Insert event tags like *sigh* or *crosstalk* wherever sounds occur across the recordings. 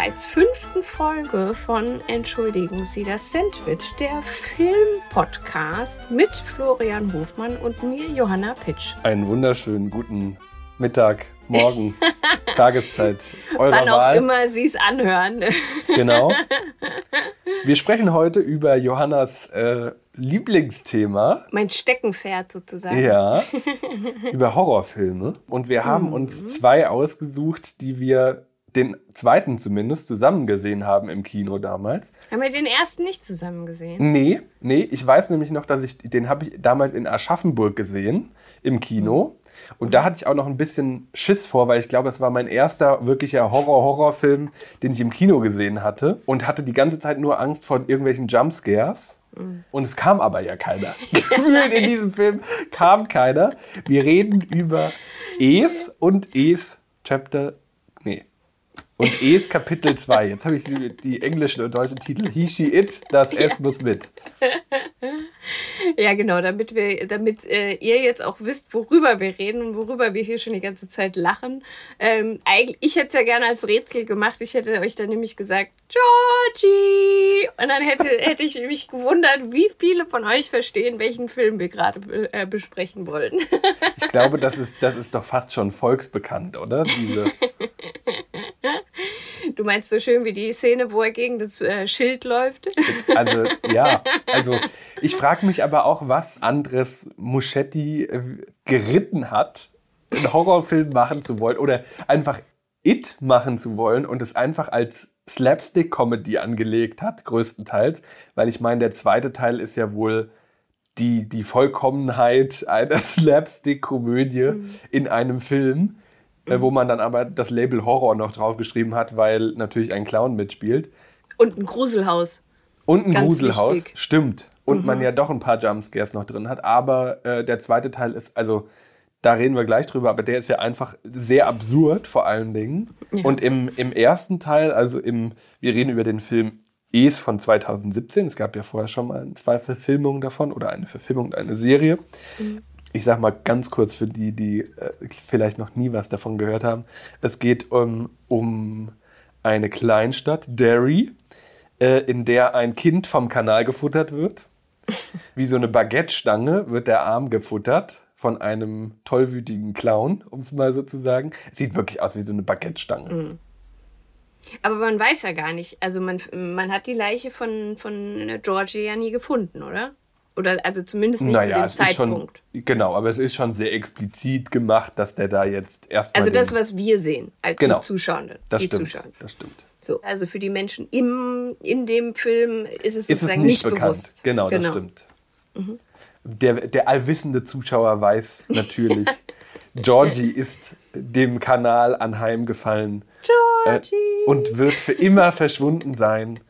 bereits fünften Folge von Entschuldigen Sie das Sandwich, der Filmpodcast mit Florian Hofmann und mir, Johanna Pitsch. Einen wunderschönen guten Mittag, Morgen, *laughs* Tageszeit eurer Wann auch Wahl. immer Sie es anhören. Genau. *laughs* Wir sprechen heute über Johannas äh, Lieblingsthema. Mein Steckenpferd sozusagen. Ja, *laughs* über Horrorfilme. Und wir haben uns zwei ausgesucht, die wir den zweiten zumindest zusammen gesehen haben im Kino damals. Haben wir den ersten nicht zusammen gesehen? Nee, nee, ich weiß nämlich noch, dass ich, den habe ich damals in Aschaffenburg gesehen, im Kino. Und da hatte ich auch noch ein bisschen Schiss vor, weil ich glaube, das war mein erster wirklicher Horror-Horrorfilm, den ich im Kino gesehen hatte. Und hatte die ganze Zeit nur Angst vor irgendwelchen Jumpscares. Und es kam aber ja keiner. *laughs* Gefühlt in diesem Film kam keiner. Wir reden über Es und Es Chapter. Und Es Kapitel 2. Jetzt habe ich die, die englischen und deutschen Titel. He, she, it, das S muss mit. Ja, genau, damit wir, damit äh, ihr jetzt auch wisst, worüber wir reden und worüber wir hier schon die ganze Zeit lachen. Ähm, eigentlich, ich hätte es ja gerne als Rätsel gemacht. Ich hätte euch dann nämlich gesagt, Georgie! Und dann hätte, *laughs* hätte ich mich gewundert, wie viele von euch verstehen, welchen Film wir gerade äh, besprechen wollen. Ich glaube, das ist, das ist doch fast schon volksbekannt, oder? Diese, *laughs* Du meinst so schön wie die Szene, wo er gegen das äh, Schild läuft? *laughs* also, ja. Also, ich frage mich aber auch, was Andres Muschetti äh, geritten hat, einen Horrorfilm machen zu wollen oder einfach It machen zu wollen und es einfach als Slapstick-Comedy angelegt hat, größtenteils. Weil ich meine, der zweite Teil ist ja wohl die, die Vollkommenheit einer *laughs* Slapstick-Komödie in einem Film, äh, wo man dann aber das Label Horror noch draufgeschrieben hat, weil natürlich ein Clown mitspielt. Und ein Gruselhaus. Und ein Ganz Gruselhaus, wichtig. stimmt. Und man ja doch ein paar Jumpscares noch drin hat. Aber äh, der zweite Teil ist, also da reden wir gleich drüber, aber der ist ja einfach sehr absurd vor allen Dingen. Und im, im ersten Teil, also im, wir reden über den Film Es von 2017. Es gab ja vorher schon mal zwei Verfilmungen davon oder eine Verfilmung und eine Serie. Ich sag mal ganz kurz für die, die äh, vielleicht noch nie was davon gehört haben. Es geht um, um eine Kleinstadt, Derry, äh, in der ein Kind vom Kanal gefuttert wird. *laughs* Wie so eine Baguette-Stange wird der Arm gefuttert von einem tollwütigen Clown, um es mal so zu sagen. Es sieht wirklich aus wie so eine Baguette-Stange. Aber man weiß ja gar nicht. Also man, man hat die Leiche von, von Georgie ja nie gefunden, oder? Oder also zumindest nicht zu dem es ist schon, Zeitpunkt. genau, aber es ist schon sehr explizit gemacht, dass der da jetzt erstmal. also das, was wir sehen, als Genau. die Zuschauenden. das die stimmt. Zuschauenden. Das stimmt. So, also für die Menschen im, in dem Film ist es Ist es sozusagen nicht, nicht, bekannt. bewusst. Genau, das stimmt. Der, der allwissende Zuschauer weiß natürlich, *laughs* Georgie ist dem Kanal anheimgefallen Georgie! äh, und wird für immer verschwunden sein.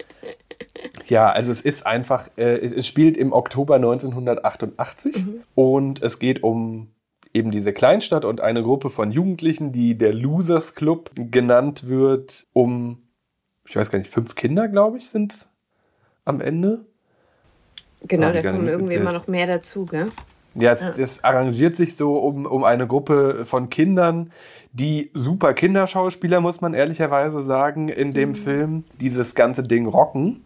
Ja, also es ist einfach, äh, es spielt im Oktober 1988 und es geht um eben diese Kleinstadt und eine Gruppe von Jugendlichen, die der Losers Club genannt wird, um, ich weiß gar nicht, fünf Kinder, glaube ich, sind es am Ende. genau, da kommen irgendwie immer noch mehr dazu, gell? Ja, es, es arrangiert sich so um, um eine Gruppe von Kindern, die super Kinderschauspieler, muss man ehrlicherweise sagen, in dem Film dieses ganze Ding rocken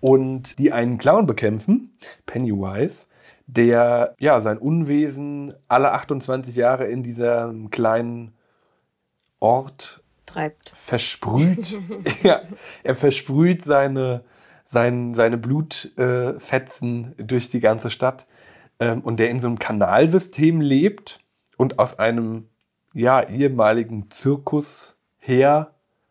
und die einen Clown bekämpfen, Pennywise, der ja sein Unwesen alle 28 Jahre in diesem kleinen Ort Treibt. versprüht. *laughs* *laughs* ja, er versprüht seine, sein, seine Blutfetzen äh, durch die ganze Stadt. Ähm, und der in so einem Kanalsystem lebt und aus einem ja, ehemaligen Zirkus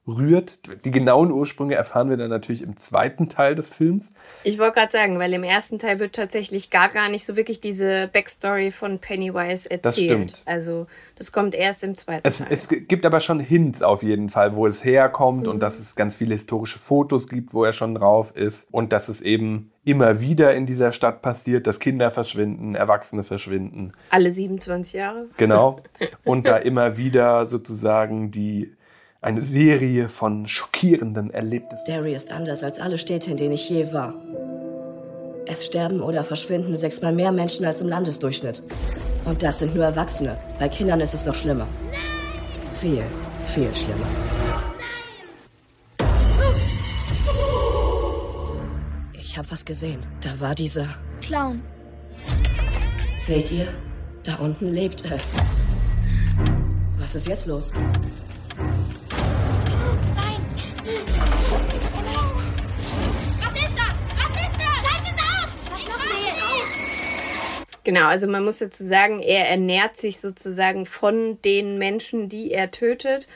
herrührt. Die genauen Ursprünge erfahren wir dann natürlich im zweiten Teil des Films. Ich wollte gerade sagen, weil im ersten Teil wird tatsächlich gar gar nicht so wirklich diese Backstory von Pennywise erzählt. Das stimmt. Also das kommt erst im zweiten Es, Teil. es gibt aber schon Hints auf jeden Fall, wo es herkommt und dass es ganz viele historische Fotos gibt, wo er schon drauf ist und dass es eben immer wieder in dieser Stadt passiert, dass Kinder verschwinden, Erwachsene verschwinden. Alle 27 Jahre. Genau. *laughs* Und da immer wieder sozusagen die eine Serie von schockierenden Erlebnissen. Derry ist anders als alle Städte, in denen ich je war. Es sterben oder verschwinden sechsmal mehr Menschen als im Landesdurchschnitt. Und das sind nur Erwachsene. Bei Kindern ist es noch schlimmer. Nein! Viel, viel schlimmer. Nein! Ich habe was gesehen. Da war dieser Clown. Seht ihr? Da unten lebt es. Was ist jetzt los? Genau, also man muss dazu sagen, er ernährt sich sozusagen von den Menschen, die er tötet.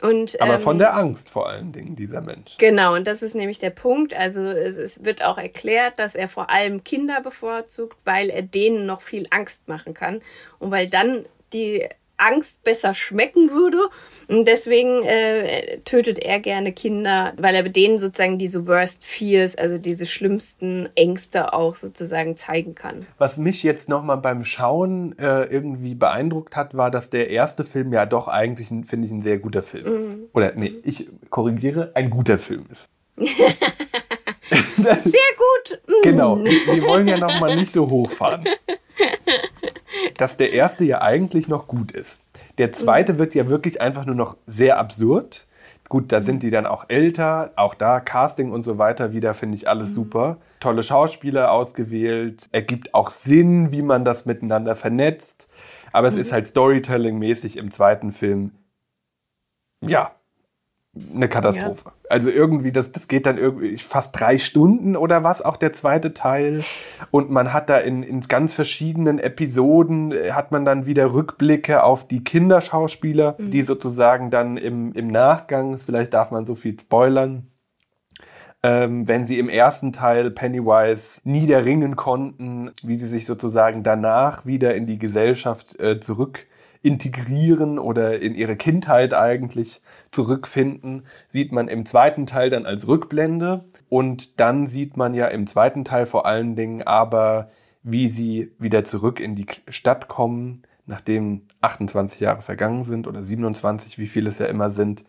Und, Aber ähm, von der Angst vor allen Dingen, dieser Mensch. Genau, und das ist nämlich der Punkt. Also es, es wird auch erklärt, dass er vor allem Kinder bevorzugt, weil er denen noch viel Angst machen kann und weil dann die Angst besser schmecken würde. Und deswegen äh, tötet er gerne Kinder, weil er denen sozusagen diese Worst Fears, also diese schlimmsten Ängste auch sozusagen zeigen kann. Was mich jetzt nochmal beim Schauen äh, irgendwie beeindruckt hat, war, dass der erste Film ja doch eigentlich, finde ich, ein sehr guter Film Mhm. ist. Oder nee, ich korrigiere, ein guter Film ist. *laughs* das, Sehr gut. Mm. genau, wir wollen ja nochmal nicht so hochfahren. *laughs* Dass der erste ja eigentlich noch gut ist. Der zweite wird ja wirklich einfach nur noch sehr absurd. Gut, da sind die dann auch älter, auch da Casting und so weiter wieder, finde ich alles super. Tolle Schauspieler ausgewählt, ergibt auch Sinn, wie man das miteinander vernetzt. Aber es ist halt Storytelling-mäßig im zweiten Film, ja, eine Katastrophe. Also irgendwie, das, das geht dann irgendwie fast drei Stunden oder was, auch der zweite Teil. Und man hat da in, in ganz verschiedenen Episoden, äh, hat man dann wieder Rückblicke auf die Kinderschauspieler, die sozusagen dann im, im Nachgang, vielleicht darf man so viel spoilern, ähm, wenn sie im ersten Teil Pennywise niederringen konnten, wie sie sich sozusagen danach wieder in die Gesellschaft äh, zurück integrieren oder in ihre Kindheit eigentlich zurückfinden, sieht man im zweiten Teil dann als Rückblende. Und dann sieht man ja im zweiten Teil vor allen Dingen aber, wie sie wieder zurück in die Stadt kommen, nachdem 28 Jahre vergangen sind oder 27, wie viele es ja immer sind,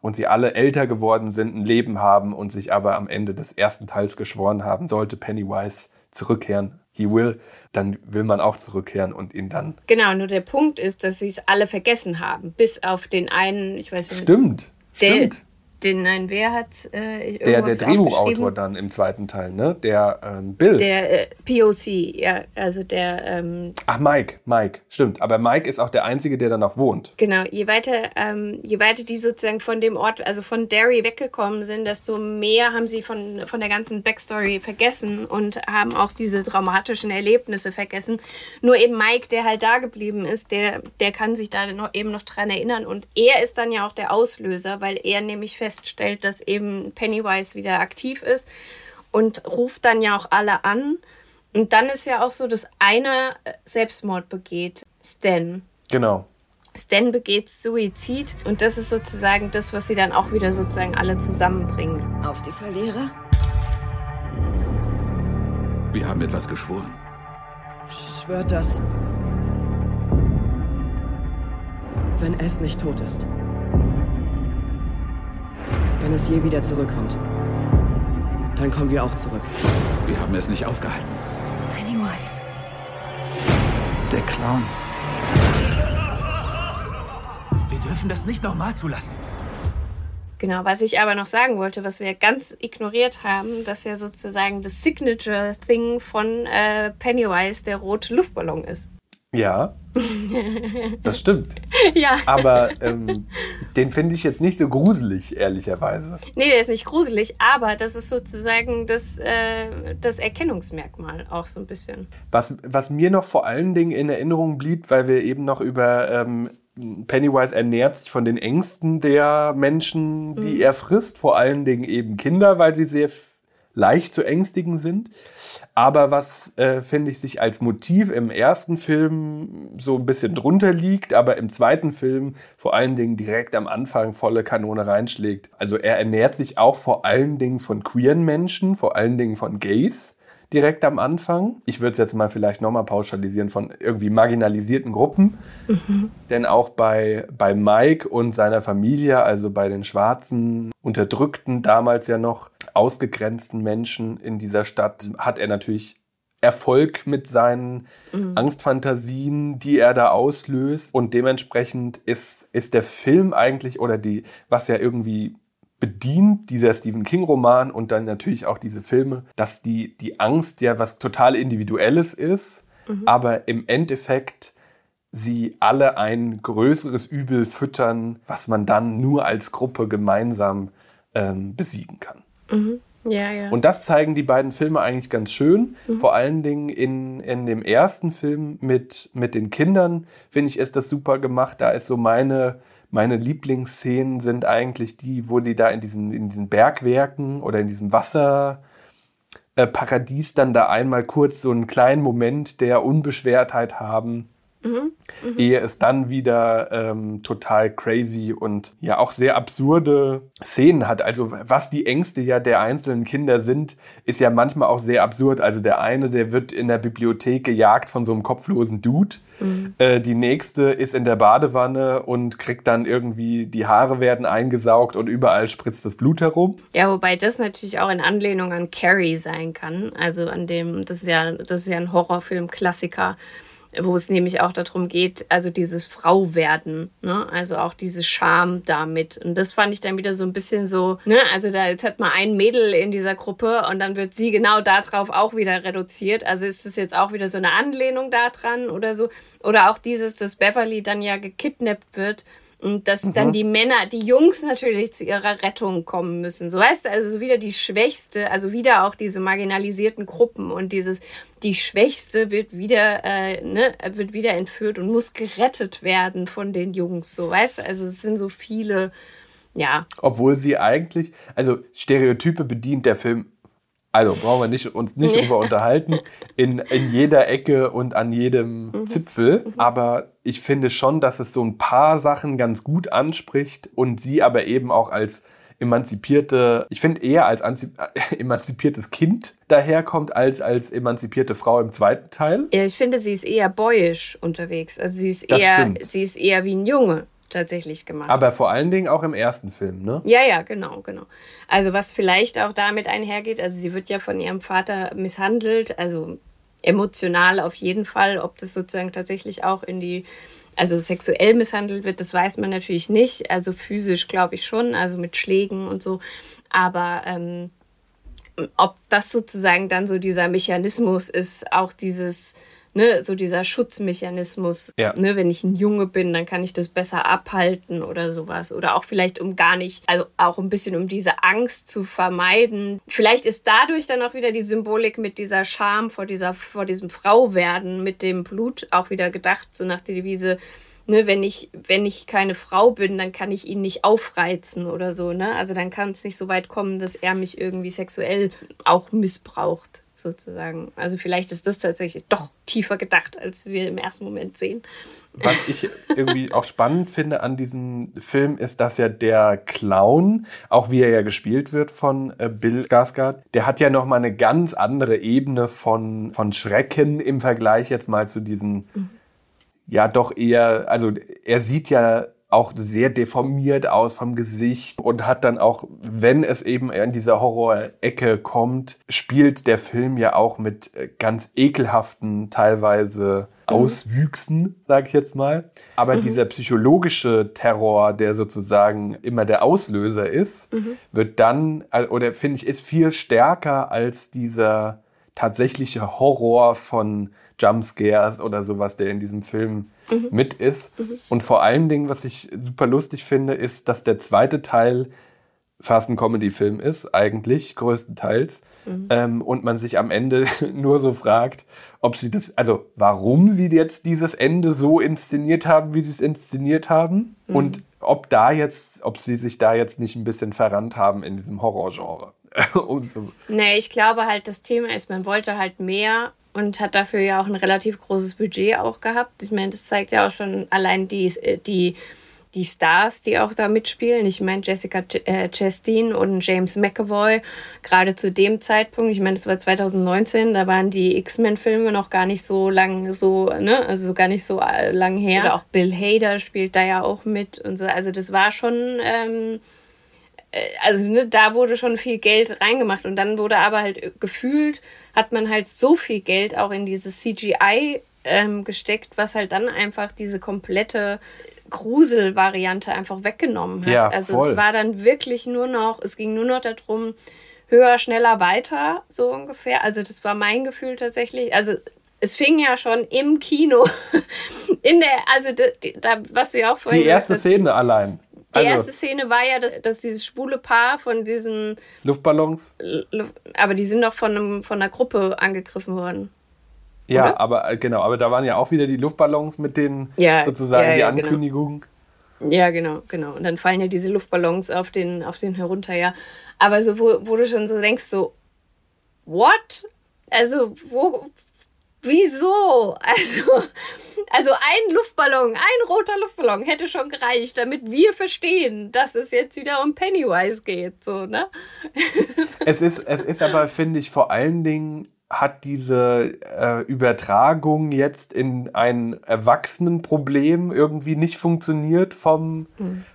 und sie alle älter geworden sind, ein Leben haben und sich aber am Ende des ersten Teils geschworen haben, sollte Pennywise zurückkehren, he will, dann will man auch zurückkehren und ihn dann. Genau, nur der Punkt ist, dass sie es alle vergessen haben. Bis auf den einen, ich weiß nicht, Stimmt, stimmt. Den nein, wer hat äh, Der, der Drehbuchautor dann im zweiten Teil, ne? Der ähm, Bill. Der äh, POC, ja, also der, ähm, Ach, Mike, Mike, stimmt. Aber Mike ist auch der Einzige, der da noch wohnt. genau, je weiter, ähm, je weiter die sozusagen von dem Ort, also von Derry weggekommen sind, desto mehr haben sie von, von der ganzen Backstory vergessen und haben auch diese traumatischen Erlebnisse vergessen. Nur eben Mike, der halt da geblieben ist, der, der kann sich da noch, eben noch dran erinnern und er ist dann ja auch der Auslöser, weil er nämlich feststellt, dass eben Pennywise wieder aktiv ist und ruft dann ja auch alle an. Und dann ist ja auch so, dass einer äh, Selbstmord begeht, Stan. Genau. Stan begeht Suizid und das ist sozusagen das, was sie dann auch wieder sozusagen alle zusammenbringen. Auf die Verlierer? Wir haben etwas geschworen. Schwört das. Wenn es nicht tot ist. Wenn es je wieder zurückkommt. Dann kommen wir auch zurück. Wir haben es nicht aufgehalten. Pennywise. Der Clown. Wir dürfen das nicht nochmal zulassen. Genau, was ich aber noch sagen wollte, was wir ganz ignoriert haben, dass ja sozusagen das Signature-Thing von äh, Pennywise der rote Luftballon ist. Ja. *laughs* Das stimmt. ja. Aber ähm, den finde ich jetzt nicht so gruselig, ehrlicherweise. Nee, der ist nicht gruselig, aber das ist sozusagen das, äh, das Erkennungsmerkmal auch so ein bisschen. Was, was mir noch vor allen Dingen in Erinnerung blieb, weil wir eben noch über ähm, Pennywise ernährt sich von den Ängsten der Menschen, die er frisst, vor allen Dingen eben Kinder, weil sie sehr leicht zu ängstigen sind. Aber was, äh, finde ich, sich als Motiv im ersten Film so ein bisschen drunter liegt, aber im zweiten Film vor allen Dingen direkt am Anfang volle Kanone reinschlägt. Also er ernährt sich auch vor allen Dingen von queeren Menschen, vor allen Dingen von Gays direkt am Anfang. Ich würde es jetzt mal vielleicht nochmal pauschalisieren von irgendwie marginalisierten Gruppen. Denn auch bei, bei Mike und seiner Familie, also bei den schwarzen, unterdrückten, damals ja noch ausgegrenzten Menschen in dieser Stadt, hat er natürlich Erfolg mit seinen Angstfantasien, die er da auslöst. Und dementsprechend ist, ist der Film eigentlich, oder die, was ja irgendwie bedient dieser Stephen King-Roman und dann natürlich auch diese Filme, dass die, die Angst ja was total Individuelles ist, mhm. aber im Endeffekt sie alle ein größeres Übel füttern, was man dann nur als Gruppe gemeinsam ähm, besiegen kann. Mhm. Ja, ja. Und das zeigen die beiden Filme eigentlich ganz schön. Mhm. Vor allen Dingen in, in dem ersten Film mit, mit den Kindern, finde ich, ist das super gemacht. Da ist so meine, meine Lieblingsszenen sind eigentlich die, wo die da in diesen, in diesen Bergwerken oder in diesem Wasserparadies äh, dann da einmal kurz so einen kleinen Moment der Unbeschwertheit haben Mhm. Mhm. Ehe es dann wieder ähm, total crazy und ja auch sehr absurde Szenen hat. Also was die Ängste ja der einzelnen Kinder sind, ist ja manchmal auch sehr absurd. Also der eine, der wird in der Bibliothek gejagt von so einem kopflosen Dude. Mhm. Äh, die nächste ist in der Badewanne und kriegt dann irgendwie, die Haare werden eingesaugt und überall spritzt das Blut herum. Ja, wobei das natürlich auch in Anlehnung an Carrie sein kann. Also an dem, das ist ja, das ist ja ein Horrorfilm-Klassiker wo es nämlich auch darum geht, also dieses Frauwerden, ne? also auch diese Scham damit. Und das fand ich dann wieder so ein bisschen so, ne? also da jetzt hat man ein Mädel in dieser Gruppe und dann wird sie genau darauf auch wieder reduziert. Also ist das jetzt auch wieder so eine Anlehnung daran oder so. Oder auch dieses, dass Beverly dann ja gekidnappt wird und dass mhm. dann die Männer, die Jungs natürlich zu ihrer Rettung kommen müssen. So weißt du, also wieder die Schwächste, also wieder auch diese marginalisierten Gruppen und dieses, die Schwächste wird wieder, äh, ne, wird wieder entführt und muss gerettet werden von den Jungs. So weißt du, also es sind so viele, ja. Obwohl sie eigentlich, also Stereotype bedient der Film also brauchen wir nicht, uns nicht drüber unterhalten, in, in jeder Ecke und an jedem mhm. Zipfel. Aber ich finde schon, dass es so ein paar Sachen ganz gut anspricht und sie aber eben auch als emanzipierte, ich finde eher als *laughs* emanzipiertes Kind daherkommt als als emanzipierte Frau im zweiten Teil. Ja, ich finde, sie ist eher boyisch unterwegs. Also sie ist eher, sie ist eher wie ein Junge tatsächlich gemacht. Aber vor allen Dingen auch im ersten Film, ne? Ja, ja, genau, genau. Also was vielleicht auch damit einhergeht, also sie wird ja von ihrem Vater misshandelt, also emotional auf jeden Fall, ob das sozusagen tatsächlich auch in die also sexuell misshandelt wird, das weiß man natürlich nicht. Also physisch glaube ich schon, also mit Schlägen und so. Aber ähm, ob das sozusagen dann so dieser Mechanismus ist, auch dieses ne, so dieser Schutzmechanismus, ja. ne, wenn ich ein Junge bin, dann kann ich das besser abhalten oder sowas. Oder auch vielleicht um gar nicht, also auch ein bisschen um diese Angst zu vermeiden. Vielleicht ist dadurch dann auch wieder die Symbolik mit dieser Scham vor dieser, vor diesem Frauwerden, mit dem Blut auch wieder gedacht, so nach der Devise, ne, wenn ich, wenn ich keine Frau bin, dann kann ich ihn nicht aufreizen oder so, ne? Also dann kann es nicht so weit kommen, dass er mich irgendwie sexuell auch missbraucht sozusagen. Also vielleicht ist das tatsächlich doch tiefer gedacht, als wir im ersten Moment sehen. Was ich irgendwie auch spannend finde an diesem Film ist, dass ja der Clown, auch wie er ja gespielt wird von äh, Bill Skarsgård, der hat ja noch mal eine ganz andere Ebene von, von Schrecken im Vergleich jetzt mal zu diesen mhm. ja doch eher, also er sieht ja auch sehr deformiert aus vom Gesicht und hat dann auch, wenn es eben in dieser Horror-Ecke kommt, spielt der Film ja auch mit äh, ganz ekelhaften teilweise mhm. Auswüchsen, sage ich jetzt mal. Aber mhm. dieser psychologische Terror, der sozusagen immer der Auslöser ist, mhm. wird dann, äh, oder finde ich, ist viel stärker als dieser tatsächliche Horror von Jumpscares oder sowas, der in diesem Film mhm. mit ist. Mhm. Und vor allen Dingen, was ich super lustig finde, ist, dass der zweite Teil fast ein Comedy-Film ist, eigentlich, größtenteils. Mhm. Ähm, und man sich am Ende *laughs* nur so fragt, ob sie das, also warum sie jetzt dieses Ende so inszeniert haben, wie sie es inszeniert haben. Mhm. Und ob da jetzt, ob sie sich da jetzt nicht ein bisschen verrannt haben in diesem Horrorgenre. *laughs* Nee, ich glaube halt, das Thema ist, man wollte halt mehr und hat dafür ja auch ein relativ großes Budget auch gehabt. Ich meine, das zeigt ja auch schon allein die, die, die Stars, die auch da mitspielen. Ich meine, Jessica äh, Chastain und James McAvoy, gerade zu dem Zeitpunkt, ich meine, das war 2019, da waren die X-Men-Filme noch gar nicht so lang, so, ne, also gar nicht so äh, lang her. Oder auch Bill Hader spielt da ja auch mit und so. Also das war schon. Ähm, äh, also ne, da wurde schon viel Geld reingemacht und dann wurde aber halt gefühlt hat man halt so viel Geld auch in dieses CGI ähm, gesteckt, was halt dann einfach diese komplette Gruselvariante einfach weggenommen hat. Ja, also voll. es war dann wirklich nur noch, es ging nur noch darum, höher, schneller, weiter, so ungefähr. Also das war mein Gefühl tatsächlich. Also es fing ja schon im Kino *laughs* in der, also die, da, was du ja auch vorhin Die erste hast, Szene allein. Die Also erste Szene war ja, dass, dass dieses schwule Paar von diesen, Luftballons. Luft- aber die sind doch von, einem, von einer Gruppe angegriffen worden. Ja, Oder? aber äh, genau, aber da waren ja auch wieder die Luftballons mit den Ja, sozusagen ja, die ja, genau. Ja, genau, genau. Und dann fallen ja diese Luftballons auf den, auf den herunter, ja. Aber so, wo, wo du schon so denkst, so, what? Also, wo, wieso? Also, *laughs* also ein Luftballon, ein roter Luftballon hätte schon gereicht, damit wir verstehen, dass es jetzt wieder um Pennywise geht, so, ne? *laughs* Es ist, es ist aber, finde ich, vor allen Dingen hat diese äh, Übertragung jetzt in ein Erwachsenenproblem irgendwie nicht funktioniert vom,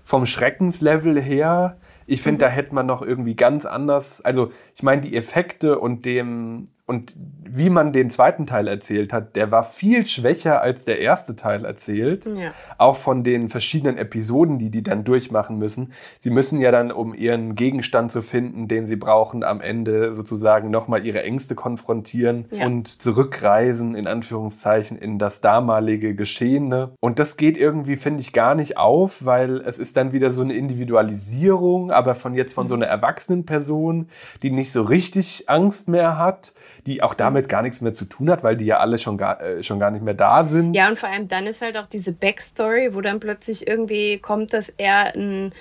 vom Schreckenslevel her. Ich finde, da hätte man noch irgendwie ganz anders, also ich meine, die Effekte und dem und wie man den zweiten Teil erzählt hat, der war viel schwächer als der erste Teil erzählt. Ja. Auch von den verschiedenen Episoden, die die dann durchmachen müssen. Sie müssen ja dann, um ihren Gegenstand zu finden, den sie brauchen, am Ende sozusagen nochmal ihre Ängste konfrontieren Ja. und zurückreisen, in Anführungszeichen, in das damalige Geschehene. Und das geht irgendwie, finde ich, gar nicht auf, weil es ist dann wieder so eine Individualisierung, aber von jetzt von so einer erwachsenen Person, die nicht so richtig Angst mehr hat, die auch damit gar nichts mehr zu tun hat, weil die ja alle schon gar, äh, schon gar nicht mehr da sind. Ja, und vor allem dann ist halt auch diese Backstory, wo dann plötzlich irgendwie kommt, dass er ein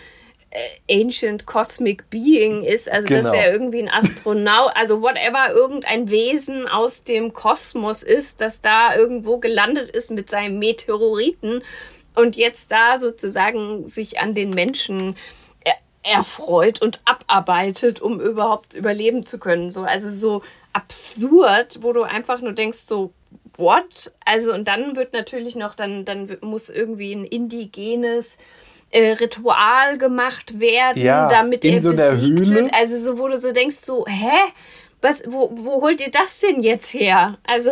äh, Ancient Cosmic Being ist, also dass Genau. er irgendwie ein Astronaut, also whatever, irgendein Wesen aus dem Kosmos ist, das da irgendwo gelandet ist mit seinem Meteoriten und jetzt da sozusagen sich an den Menschen er- erfreut und abarbeitet, um überhaupt überleben zu können. So, also so absurd, wo du einfach nur denkst, so, what? Also, und dann wird natürlich noch, dann, dann muss irgendwie ein indigenes äh, Ritual gemacht werden, Ja, damit in er so besiegt Höhle. wird. Also, so, wo du so denkst, so, hä? Was, wo, wo holt ihr das denn jetzt her? Also,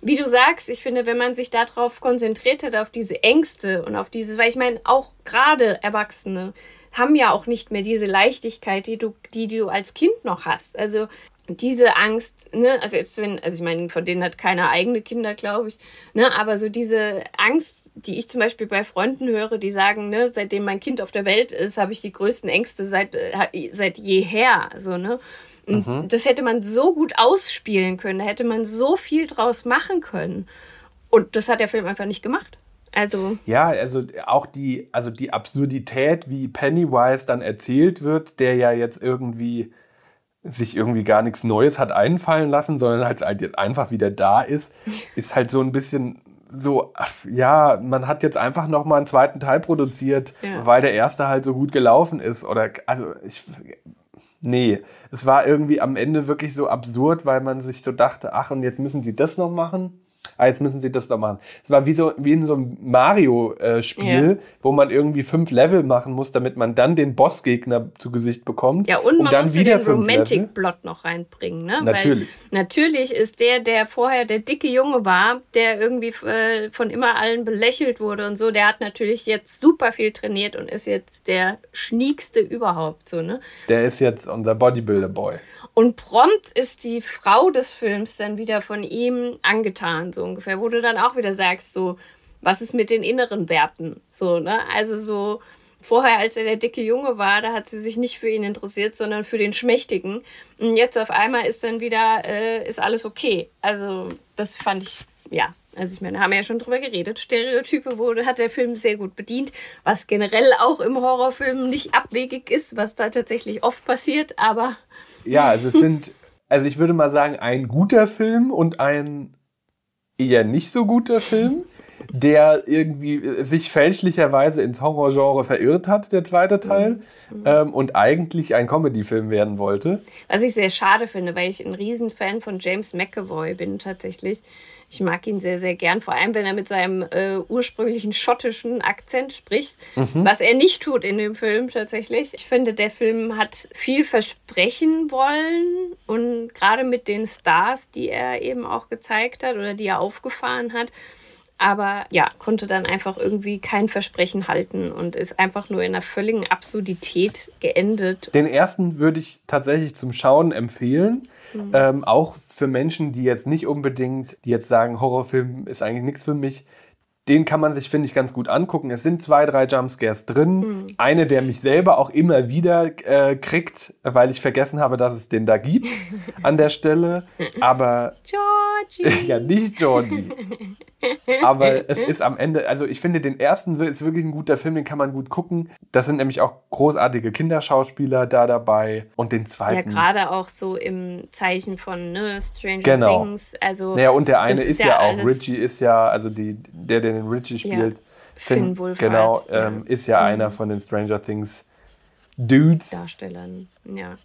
wie du sagst, ich finde, wenn man sich darauf konzentriert hat, auf diese Ängste und auf dieses, weil ich meine, auch gerade Erwachsene haben ja auch nicht mehr diese Leichtigkeit, die du, die, die du als Kind noch hast. Also diese Angst, ne, also jetzt wenn, also ich meine, von denen hat keiner eigene Kinder, glaube ich, ne, aber so diese Angst, die ich zum Beispiel bei Freunden höre, die sagen, ne, seitdem mein Kind auf der Welt ist, habe ich die größten Ängste seit, äh, seit jeher, so, ne. Und das hätte man so gut ausspielen können, da hätte man so viel draus machen können. Und das hat der Film einfach nicht gemacht. Also, Ja, also auch die, also die Absurdität, wie Pennywise dann erzählt wird, der ja jetzt irgendwie sich irgendwie gar nichts Neues hat einfallen lassen, sondern halt, halt jetzt einfach wieder da ist, *laughs* ist halt so ein bisschen so, ach, ja, man hat jetzt einfach noch mal einen zweiten Teil produziert, Ja. weil der erste halt so gut gelaufen ist. Oder also ich nee, es war irgendwie am Ende wirklich so absurd, weil man sich so dachte, ach, und jetzt müssen sie das noch machen. Ah, jetzt müssen sie das noch machen. Es war wie so wie in so einem Mario-Spiel, Ja. wo man irgendwie fünf Level machen muss, damit man dann den Bossgegner zu Gesicht bekommt. Ja, und man muss den fünf Level. Romantic-Plot noch reinbringen, ne? Natürlich. Weil natürlich ist der, der vorher der dicke Junge war, der irgendwie äh, von immer allen belächelt wurde und so, der hat natürlich jetzt super viel trainiert und ist jetzt der schniekste überhaupt, so, ne? Der ist jetzt unser Bodybuilder-Boy. Und prompt ist die Frau des Films dann wieder von ihm angetan, so ungefähr, wo du dann auch wieder sagst, so, was ist mit den inneren Werten? So, ne? Also so, vorher, als er der dicke Junge war, da hat sie sich nicht für ihn interessiert, sondern für den Schmächtigen. Und jetzt auf einmal ist dann wieder, äh, ist alles okay. Also, das fand ich, ja. Also ich meine, haben wir ja schon drüber geredet. Stereotype wurde, hat der Film sehr gut bedient, was generell auch im Horrorfilm nicht abwegig ist, was da tatsächlich oft passiert, aber Ja, also es sind, also ich würde mal sagen, ein guter Film und ein eher nicht so guter Film, der irgendwie sich fälschlicherweise ins Horrorgenre verirrt hat, der zweite Teil, ähm, und eigentlich ein Comedy-Film werden wollte. Was ich sehr schade finde, weil ich ein Riesenfan von James McAvoy bin tatsächlich. Ich mag ihn sehr, sehr gern, vor allem wenn er mit seinem äh, ursprünglichen schottischen Akzent spricht, was er nicht tut in dem Film tatsächlich. Ich finde, der Film hat viel versprechen wollen und gerade mit den Stars, die er eben auch gezeigt hat oder die er aufgefahren hat. aber ja, konnte dann einfach irgendwie kein Versprechen halten und ist einfach nur in einer völligen Absurdität geendet. Den ersten würde ich tatsächlich zum Schauen empfehlen. Mhm. Ähm, auch für Menschen, die jetzt nicht unbedingt, die jetzt sagen, Horrorfilm ist eigentlich nichts für mich. Den kann man sich, finde ich, ganz gut angucken. Es sind zwei, drei Jumpscares drin. Mhm. Eine, der mich selber auch immer wieder äh, kriegt, weil ich vergessen habe, dass es den da gibt *laughs* an der Stelle. Aber Georgie! *laughs* ja, nicht Jordi. Aber es ist am Ende, also ich finde, den ersten ist wirklich ein guter Film, den kann man gut gucken. Das sind nämlich auch großartige Kinderschauspieler da dabei. Und den Ja, zweiten. gerade auch so im Zeichen von ne, Stranger Genau. Things. Also, Naja, und der eine das ist, ja, auch, alles- Richie ist ja, also die, der, der den Richie spielt, Finn Wolfhard, genau, ja. ähm, ist ja einer von den Stranger Things Dudes. Darstellern. Ja.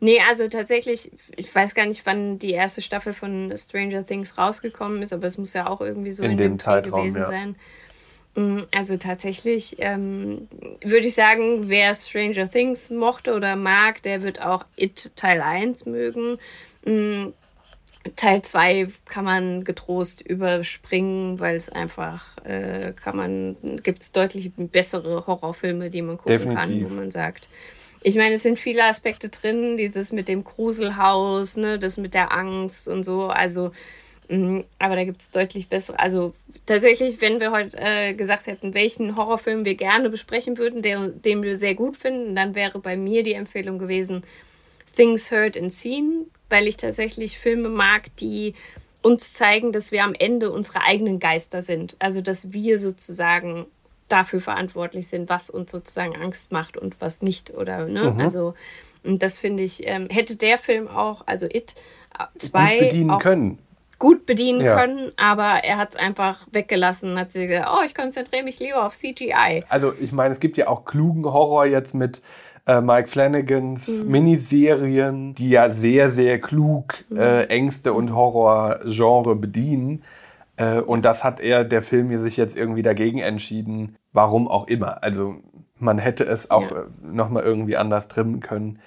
Nee, also tatsächlich, ich weiß gar nicht, wann die erste Staffel von Stranger Things rausgekommen ist, aber es muss ja auch irgendwie so In in, dem dem Zeitraum, gewesen ja. sein. Mm, Also tatsächlich ähm, würde ich sagen, wer Stranger Things mochte oder mag, der wird auch It Teil 1 mögen. Mm, Teil 2 kann man getrost überspringen, weil es einfach, äh, kann man, gibt es deutlich bessere Horrorfilme, die man gucken Definitiv. kann, wo man sagt. Ich meine, es sind viele Aspekte drin, dieses mit dem Gruselhaus, ne, das mit der Angst und so, also, mh, aber da gibt es deutlich bessere, also tatsächlich, wenn wir heute äh, gesagt hätten, welchen Horrorfilm wir gerne besprechen würden, der, den wir sehr gut finden, dann wäre bei mir die Empfehlung gewesen, Things Heard and Seen, weil ich tatsächlich Filme mag, die uns zeigen, dass wir am Ende unsere eigenen Geister sind. Also, dass wir sozusagen dafür verantwortlich sind, was uns sozusagen Angst macht und was nicht. Oder, ne? Mhm. Also, und das finde ich, ähm, hätte der Film auch, also It, äh, zwei Gut bedienen können. gut bedienen Ja. können, aber er hat es einfach weggelassen, hat sich gesagt, oh, ich konzentriere mich lieber auf CGI. Also ich meine, es gibt ja auch klugen Horror jetzt mit äh, Mike Flanagans Mhm. Miniserien, die ja sehr, sehr klug Mhm. äh, Ängste und Horrorgenre bedienen. Äh, und das hat er, der Film, hier sich jetzt irgendwie dagegen entschieden. Warum auch immer. Also man hätte es auch Ja. äh, nochmal irgendwie anders trimmen können.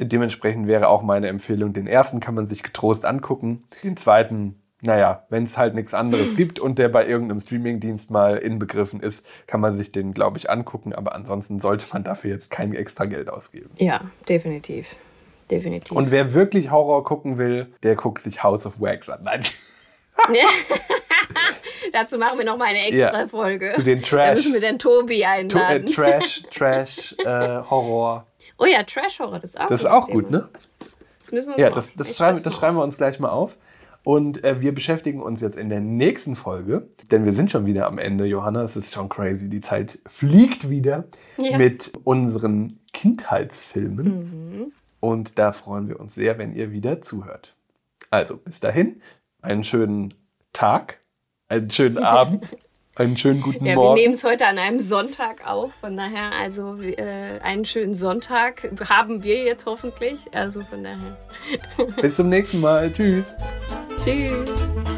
Dementsprechend wäre auch meine Empfehlung, den ersten kann man sich getrost angucken. Den zweiten, naja, wenn es halt nichts anderes *laughs* gibt und der bei irgendeinem Streamingdienst mal inbegriffen ist, kann man sich den, glaube ich, angucken. Aber ansonsten sollte man dafür jetzt kein extra Geld ausgeben. Ja, definitiv. Definitiv. Und wer wirklich Horror gucken will, der guckt sich House of Wax an. Nein. *laughs* Dazu machen wir noch mal eine extra Ja, Folge. zu den Da Trash- müssen wir den Tobi To- äh, einladen. Trash, *laughs* Trash, äh, Horror. oh ja, Trash-Horror, das ist auch Das ist auch Thema. gut, ne? Das müssen wir uns Ja, das, das, schreiben, das schreiben wir uns gleich mal auf. Und äh, wir beschäftigen uns jetzt in der nächsten Folge, denn wir sind schon wieder am Ende, Johanna. Es ist schon crazy. Die Zeit fliegt wieder Ja. mit unseren Kindheitsfilmen. Mhm. Und da freuen wir uns sehr, wenn ihr wieder zuhört. Also, bis dahin, einen schönen Tag, einen schönen Abend, einen schönen *laughs* guten Ja, wir Morgen. nehmen es heute an einem Sonntag auf. Von daher, also äh, einen schönen Sonntag haben wir jetzt hoffentlich. Also von daher. Bis zum nächsten Mal. Tschüss. *laughs* Tschüss.